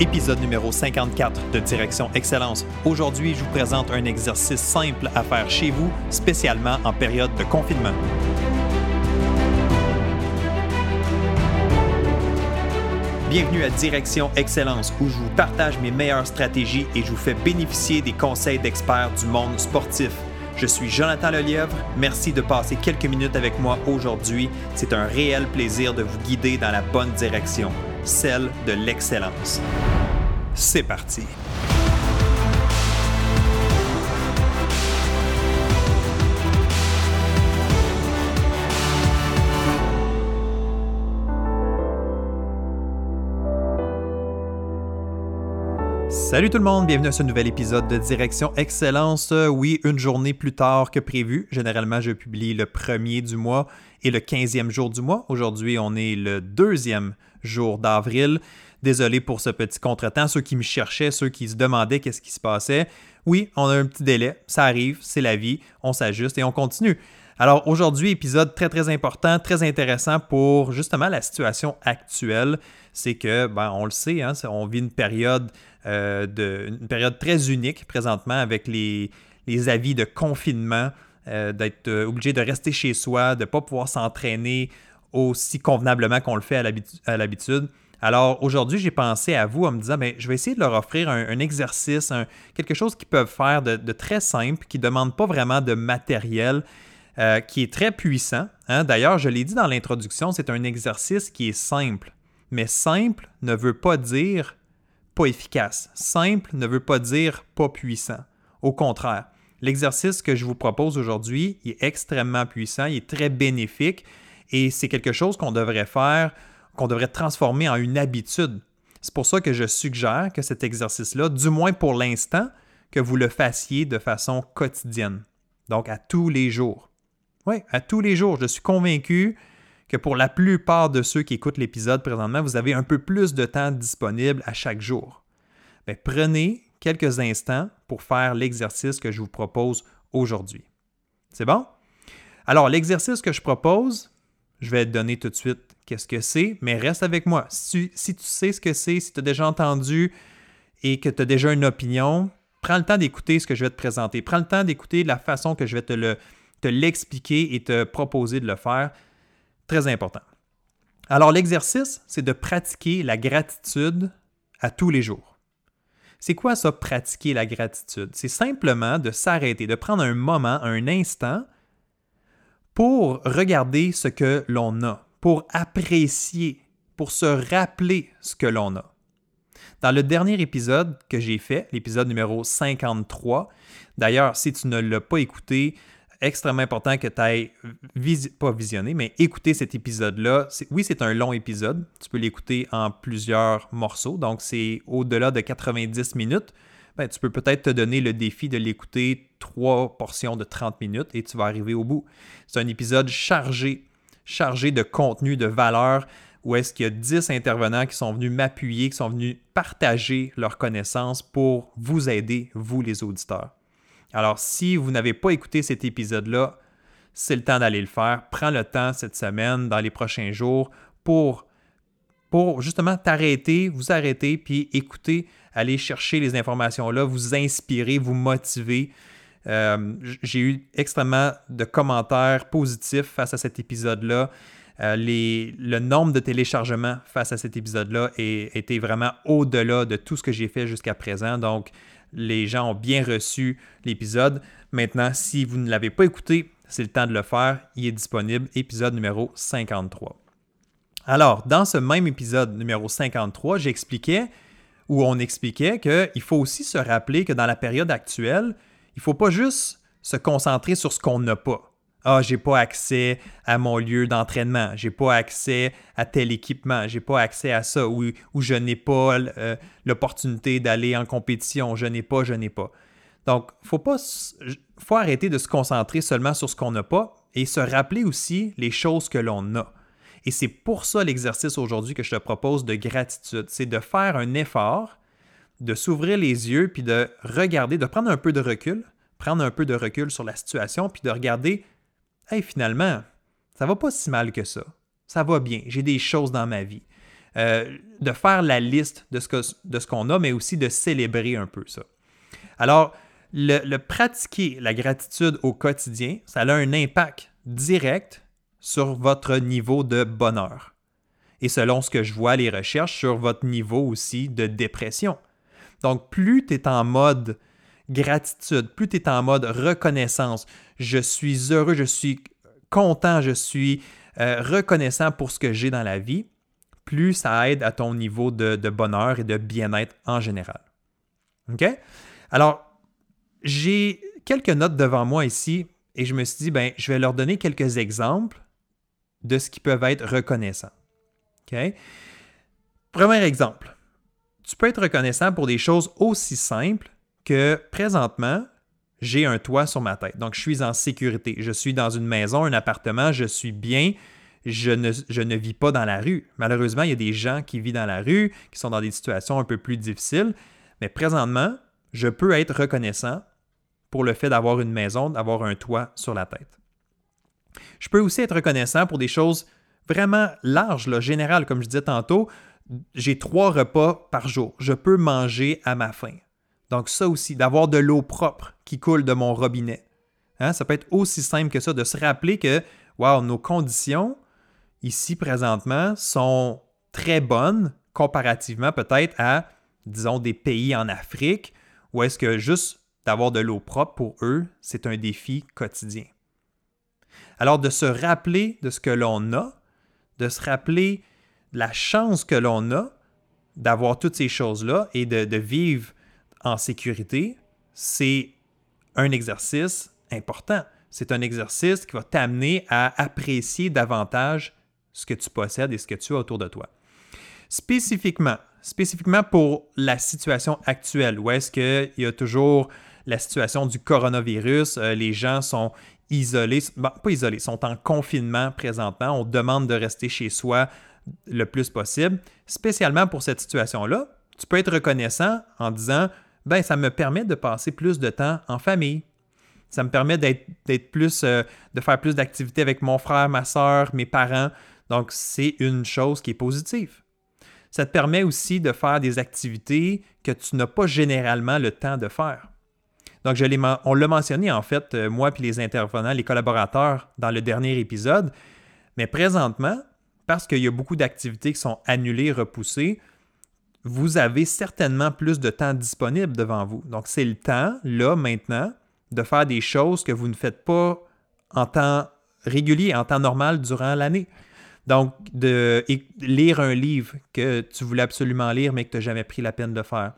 Épisode numéro 54 de Direction Excellence. Aujourd'hui, je vous présente un exercice simple à faire chez vous, spécialement en période de confinement. Bienvenue à Direction Excellence où je vous partage mes meilleures stratégies et je vous fais bénéficier des conseils d'experts du monde sportif. Je suis Jonathan Lelièvre. Merci de passer quelques minutes avec moi aujourd'hui. C'est un réel plaisir de vous guider dans la bonne direction, celle de l'excellence. C'est parti. Salut tout le monde, bienvenue à ce nouvel épisode de Direction Excellence. Oui, une journée plus tard que prévu. Généralement, je publie le premier du mois et le quinzième jour du mois. Aujourd'hui, on est le deuxième jour d'avril. Désolé pour ce petit contretemps. Ceux qui me cherchaient, ceux qui se demandaient qu'est-ce qui se passait. Oui, on a un petit délai. Ça arrive, c'est la vie. On s'ajuste et on continue. Alors aujourd'hui, épisode très très important, très intéressant pour justement la situation actuelle. C'est que, ben, on le sait, hein, on vit une période euh, de, une période très unique présentement avec les, les avis de confinement, euh, d'être euh, obligé de rester chez soi, de ne pas pouvoir s'entraîner aussi convenablement qu'on le fait à l'habitude. Alors aujourd'hui, j'ai pensé à vous en me disant, ben, je vais essayer de leur offrir un, exercice, quelque chose qu'ils peuvent faire de, très simple, qui ne demande pas vraiment de matériel, qui est très puissant. Hein. D'ailleurs, je l'ai dit dans l'introduction, c'est un exercice qui est simple. Mais simple ne veut pas dire pas efficace. Simple ne veut pas dire pas puissant. Au contraire, l'exercice que je vous propose aujourd'hui est extrêmement puissant, il est très bénéfique et c'est quelque chose qu'on devrait faire, qu'on devrait transformer en une habitude. C'est pour ça que je suggère que cet exercice-là, du moins pour l'instant, que vous le fassiez de façon quotidienne. Donc à tous les jours. Oui, à tous les jours. Je suis convaincu que pour la plupart de ceux qui écoutent l'épisode présentement, vous avez un peu plus de temps disponible à chaque jour. Ben, prenez quelques instants pour faire l'exercice que je vous propose aujourd'hui. C'est bon? Alors, l'exercice que je propose, je vais te donner tout de suite qu'est-ce que c'est, mais reste avec moi. Si tu, sais ce que c'est, si tu as déjà entendu et que tu as déjà une opinion, prends le temps d'écouter ce que je vais te présenter. Prends le temps d'écouter la façon que je vais te l'expliquer et te proposer de le faire. Très important. Alors l'exercice, c'est de pratiquer la gratitude à tous les jours. C'est quoi ça, pratiquer la gratitude? C'est simplement de s'arrêter, de prendre un moment, un instant pour regarder ce que l'on a, pour apprécier, pour se rappeler ce que l'on a. Dans le dernier épisode que j'ai fait, l'épisode numéro 53, d'ailleurs, si tu ne l'as pas écouté, extrêmement important que tu ailles, pas visionner, mais écouter cet épisode-là. Oui, c'est un long épisode. Tu peux l'écouter en plusieurs morceaux. Donc, c'est au-delà de 90 minutes. Ben, tu peux peut-être te donner le défi de l'écouter trois portions de 30 minutes et tu vas arriver au bout. C'est un épisode chargé, chargé de contenu, de valeur, où est-ce qu'il y a 10 intervenants qui sont venus m'appuyer, qui sont venus partager leurs connaissances pour vous aider, vous les auditeurs. Alors, si vous n'avez pas écouté cet épisode-là, c'est le temps d'aller le faire. Prends le temps cette semaine, dans les prochains jours, pour, justement t'arrêter, vous arrêter, puis écouter, aller chercher les informations-là, vous inspirer, vous motiver. Euh, j'ai eu extrêmement de commentaires positifs face à cet épisode-là. Euh, le nombre de téléchargements face à cet épisode-là était vraiment au-delà de tout ce que j'ai fait jusqu'à présent. Donc, les gens ont bien reçu l'épisode. Maintenant, si vous ne l'avez pas écouté, c'est le temps de le faire. Il est disponible, épisode numéro 53. Alors, dans ce même épisode numéro 53, j'expliquais, ou on expliquait qu'il faut aussi se rappeler que dans la période actuelle, il ne faut pas juste se concentrer sur ce qu'on n'a pas. Ah, j'ai pas accès à mon lieu d'entraînement, j'ai pas accès à tel équipement, j'ai pas accès à ça, ou, je n'ai pas euh, l'opportunité d'aller en compétition, je n'ai pas, je n'ai pas. Donc, faut pas, faut arrêter de se concentrer seulement sur ce qu'on n'a pas et se rappeler aussi les choses que l'on a. Et c'est pour ça l'exercice aujourd'hui que je te propose de gratitude, c'est de faire un effort, de s'ouvrir les yeux puis de regarder, de prendre un peu de recul, prendre un peu de recul sur la situation puis de regarder hey, finalement, ça va pas si mal que ça. Ça va bien, j'ai des choses dans ma vie. de faire la liste de ce, de ce qu'on a, mais aussi de célébrer un peu ça. Alors, le, pratiquer la gratitude au quotidien, ça a un impact direct sur votre niveau de bonheur. Et selon ce que je vois les recherches, sur votre niveau aussi de dépression. Donc, plus tu es en mode gratitude, plus tu es en mode reconnaissance, je suis heureux, je suis content, je suis euh, reconnaissant pour ce que j'ai dans la vie, plus ça aide à ton niveau de, bonheur et de bien-être en général. OK? Alors, j'ai quelques notes devant moi ici et je me suis dit, ben, je vais leur donner quelques exemples de ce qui peuvent être reconnaissants. OK? Premier exemple. Tu peux être reconnaissant pour des choses aussi simples que présentement, j'ai un toit sur ma tête. Donc, je suis en sécurité. Je suis dans une maison, un appartement, je suis bien. Je ne, vis pas dans la rue. Malheureusement, il y a des gens qui vivent dans la rue, qui sont dans des situations un peu plus difficiles. Mais présentement, je peux être reconnaissant pour le fait d'avoir une maison, d'avoir un toit sur la tête. Je peux aussi être reconnaissant pour des choses vraiment larges, là, générales, comme je disais tantôt. J'ai trois repas par jour. Je peux manger à ma faim. Donc ça aussi, d'avoir de l'eau propre qui coule de mon robinet. Hein, ça peut être aussi simple que ça, de se rappeler que, wow, nos conditions ici présentement sont très bonnes comparativement peut-être à, disons, des pays en Afrique ou est-ce que juste d'avoir de l'eau propre pour eux, c'est un défi quotidien. Alors de se rappeler de ce que l'on a, de se rappeler la chance que l'on a d'avoir toutes ces choses-là et de, vivre en sécurité, c'est un exercice important. C'est un exercice qui va t'amener à apprécier davantage ce que tu possèdes et ce que tu as autour de toi. Spécifiquement, spécifiquement pour la situation actuelle, où est-ce qu'il y a toujours la situation du coronavirus, euh, les gens sont isolés, pas isolés, sont en confinement présentement, on demande de rester chez soi le plus possible. Spécialement pour cette situation-là, tu peux être reconnaissant en disant ben ça me permet de passer plus de temps en famille. Ça me permet d'être plus, euh, de faire plus d'activités avec mon frère, ma soeur, mes parents. Donc, c'est une chose qui est positive. Ça te permet aussi de faire des activités que tu n'as pas généralement le temps de faire. Donc, on l'a mentionné en fait, euh, moi puis les intervenants, les collaborateurs, dans le dernier épisode. Mais présentement, parce qu'il y a beaucoup d'activités qui sont annulées, repoussées, vous avez certainement plus de temps disponible devant vous. Donc, c'est le temps, là, maintenant, de faire des choses que vous ne faites pas en temps régulier, en temps normal durant l'année. Donc, de lire un livre que tu voulais absolument lire, mais que tu n'as jamais pris la peine de faire.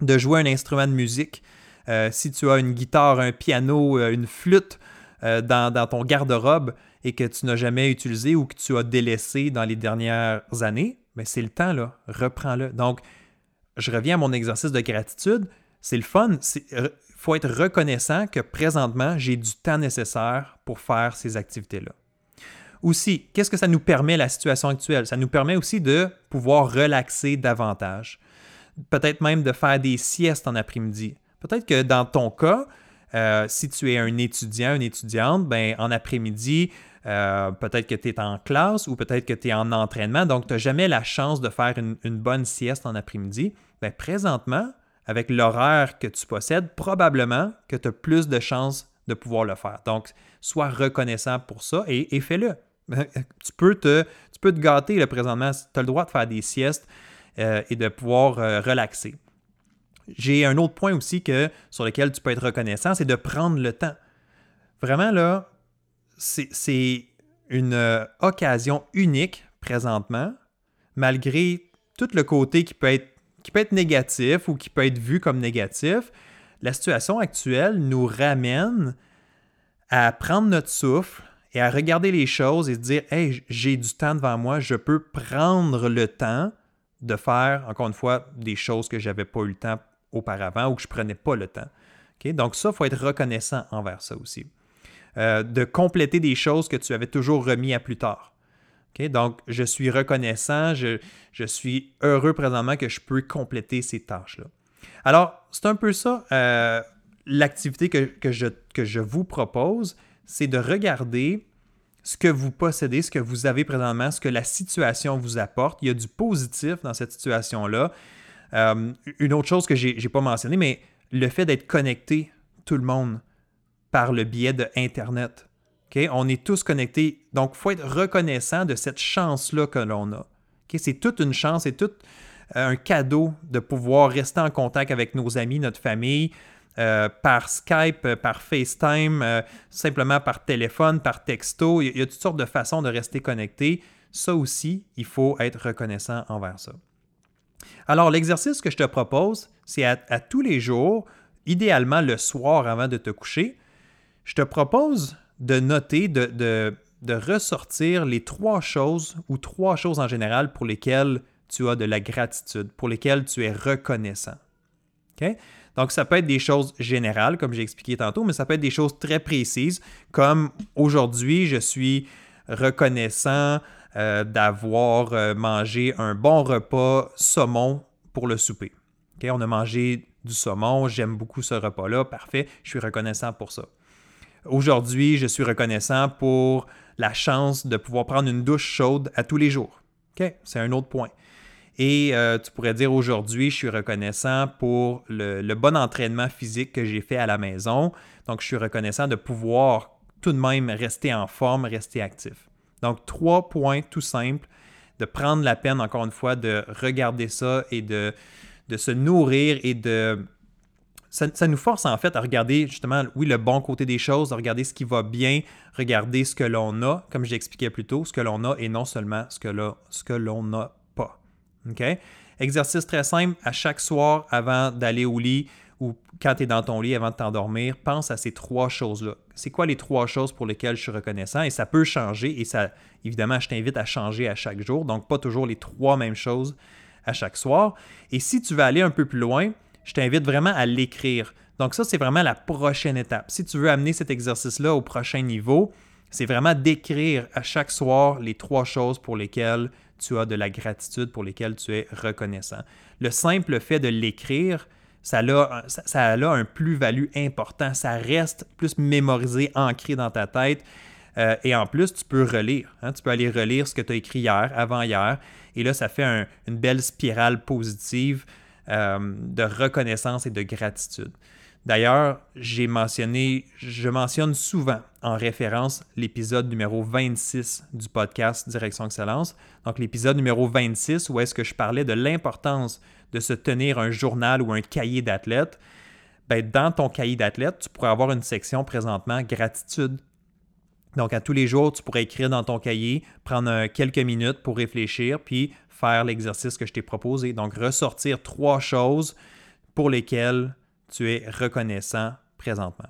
De jouer un instrument de musique. Euh, si tu as une guitare, un piano, euh, une flûte euh, dans, ton garde-robe et que tu n'as jamais utilisé ou que tu as délaissé dans les dernières années, mais c'est le temps, là. Reprends-le. Donc, je reviens à mon exercice de gratitude. C'est le fun. Il faut être reconnaissant que présentement, j'ai du temps nécessaire pour faire ces activités-là. Aussi, qu'est-ce que ça nous permet la situation actuelle? Ça nous permet aussi de pouvoir relaxer davantage. Peut-être même de faire des siestes en après-midi. Peut-être que dans ton cas, euh, si tu es un étudiant, une étudiante, ben, en après-midi, euh, peut-être que tu es en classe ou peut-être que tu es en entraînement, donc tu n'as jamais la chance de faire une, bonne sieste en après-midi. Ben, présentement, avec l'horaire que tu possèdes, probablement que tu as plus de chances de pouvoir le faire. Donc, sois reconnaissant pour ça et fais-le. tu, peux te, gâter là, présentement. Tu as le droit de faire des siestes euh, et de pouvoir relaxer. J'ai un autre point aussi que, sur lequel tu peux être reconnaissant, c'est de prendre le temps. Vraiment, là, c'est une euh, occasion unique présentement, malgré tout le côté qui peut, être, qui peut être négatif ou qui peut être vu comme négatif. La situation actuelle nous ramène à prendre notre souffle, et à regarder les choses et se dire Hey, j'ai du temps devant moi, je peux prendre le temps de faire, encore une fois, des choses que je n'avais pas eu le temps auparavant ou que je prenais pas le temps. Donc, ça, il faut être reconnaissant envers ça aussi. Euh, de compléter des choses que tu avais toujours remis à plus tard. Donc, je suis reconnaissant, je, suis heureux présentement que je peux compléter ces tâches-là. Alors, c'est un peu ça, euh, l'activité que je vous propose c'est de regarder ce que vous possédez, ce que vous avez présentement, ce que la situation vous apporte. Il y a du positif dans cette situation-là. Euh, une autre chose que je n'ai pas mentionné, mais le fait d'être connecté, tout le monde, par le biais de Internet. On est tous connectés. Donc, il faut être reconnaissant de cette chance-là que l'on a. C'est toute une chance, c'est tout euh, un cadeau de pouvoir rester en contact avec nos amis, notre famille, euh, par Skype, par FaceTime, simplement par téléphone, par texto. Il y, a, toutes sortes de façons de rester connecté. Ça aussi, il faut être reconnaissant envers ça. Alors, l'exercice que je te propose, c'est à, tous les jours, idéalement le soir avant de te coucher, je te propose de noter, de, ressortir les trois choses ou trois choses en général pour lesquelles tu as de la gratitude, pour lesquelles tu es reconnaissant. Donc, ça peut être des choses générales, comme j'ai expliqué tantôt, mais ça peut être des choses très précises, comme aujourd'hui, je suis reconnaissant euh, d'avoir euh, mangé un bon repas saumon pour le souper. On a mangé du saumon, j'aime beaucoup ce repas-là, parfait, je suis reconnaissant pour ça. Aujourd'hui, je suis reconnaissant pour la chance de pouvoir prendre une douche chaude à tous les jours. C'est un autre point. Et euh, tu pourrais dire aujourd'hui, je suis reconnaissant pour le, bon entraînement physique que j'ai fait à la maison. Donc, je suis reconnaissant de pouvoir tout de même rester en forme, rester actif. Donc, trois points tout simples, de prendre la peine, encore une fois, de regarder ça et de, de se nourrir et de ça, nous force en fait à regarder justement, oui, le bon côté des choses, à regarder ce qui va bien, regarder ce que l'on a, comme j'expliquais plus tôt, ce que l'on a et non seulement ce que l'on n'a pas. OK? Exercice très simple, à chaque soir avant d'aller au lit ou quand tu es dans ton lit avant de t'endormir, pense à ces trois choses-là. C'est quoi les trois choses pour lesquelles je suis reconnaissant? Et ça peut changer et ça, évidemment, je t'invite à changer à chaque jour, donc pas toujours les trois mêmes choses à chaque soir. Et si tu veux aller un peu plus loin, je t'invite vraiment à l'écrire. Donc ça, c'est vraiment la prochaine étape. Si tu veux amener cet exercice-là au prochain niveau, c'est vraiment d'écrire à chaque soir les trois choses pour lesquelles tu as de la gratitude, pour lesquelles tu es reconnaissant. Le simple fait de l'écrire, ça a, ça, un plus-value important. Ça reste plus mémorisé, ancré dans ta tête. Euh, et en plus, tu peux relire. Hein. Tu peux aller relire ce que tu as écrit hier, avant-hier. Et là, ça fait une belle spirale positive euh, de reconnaissance et de gratitude. D'ailleurs, j'ai mentionné, je mentionne souvent en référence l'épisode numéro 26 du podcast Direction Excellence. Donc l'épisode numéro 26 où est-ce que je parlais de l'importance de se tenir un journal ou un cahier d'athlète. Ben, dans ton cahier d'athlète, tu pourrais avoir une section présentement gratitude. Donc à tous les jours, tu pourrais écrire dans ton cahier, prendre quelques minutes pour réfléchir, puis faire l'exercice que je t'ai proposé. Donc, ressortir trois choses pour lesquelles tu es reconnaissant présentement.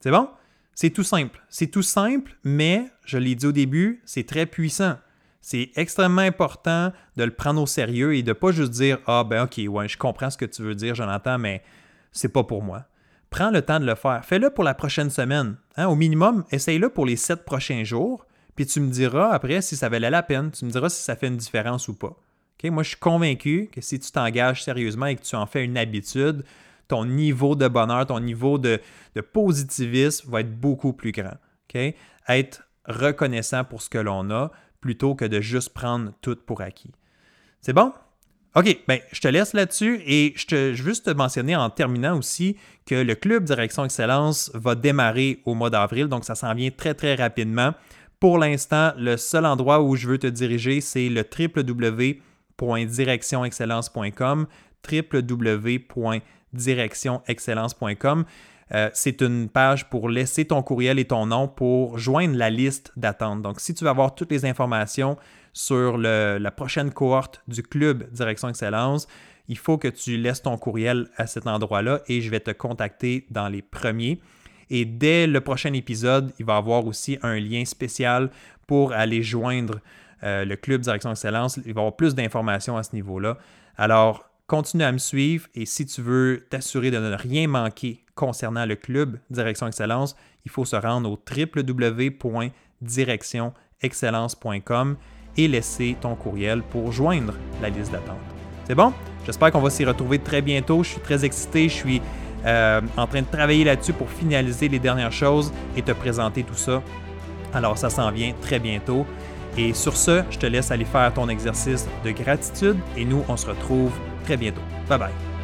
C'est bon? C'est tout simple. C'est tout simple, mais je l'ai dit au début, c'est très puissant. C'est extrêmement important de le prendre au sérieux et de ne pas juste dire Ah, ben ok, ouais, je comprends ce que tu veux dire, Jonathan, mais c'est pas pour moi. Prends le temps de le faire. Fais-le pour la prochaine semaine. Hein? Au minimum, essaye-le pour les sept prochains jours. Puis tu me diras après si ça valait la peine. Tu me diras si ça fait une différence ou pas. Moi, je suis convaincu que si tu t'engages sérieusement et que tu en fais une habitude, ton niveau de bonheur, ton niveau de, positivisme va être beaucoup plus grand. Être reconnaissant pour ce que l'on a plutôt que de juste prendre tout pour acquis. C'est bon? OK, ben, je te laisse là-dessus et je, te, je veux juste te mentionner en terminant aussi que le club Direction Excellence va démarrer au mois d'avril, donc ça s'en vient très très rapidement. Pour l'instant, le seul endroit où je veux te diriger, c'est le www.directionexcellence.com www.directionexcellence.com. Euh, c'est une page pour laisser ton courriel et ton nom pour joindre la liste d'attente. Donc, si tu veux avoir toutes les informations sur la prochaine cohorte du club Direction Excellence, il faut que tu laisses ton courriel à cet endroit-là et je vais te contacter dans les premiers. Et dès le prochain épisode, il va y avoir aussi un lien spécial pour aller joindre euh, le club Direction Excellence. Il va y avoir plus d'informations à ce niveau-là. Alors, continue à me suivre et si tu veux t'assurer de ne rien manquer concernant le club Direction Excellence, il faut se rendre au www.directionexcellence.com et laisser ton courriel pour joindre la liste d'attente. C'est bon? J'espère qu'on va s'y retrouver très bientôt. Je suis très excité. Je suis euh, en train de travailler là-dessus pour finaliser les dernières choses et te présenter tout ça. Alors ça s'en vient très bientôt. Et sur ce, je te laisse aller faire ton exercice de gratitude et nous, on se retrouve très bientôt. Bye bye.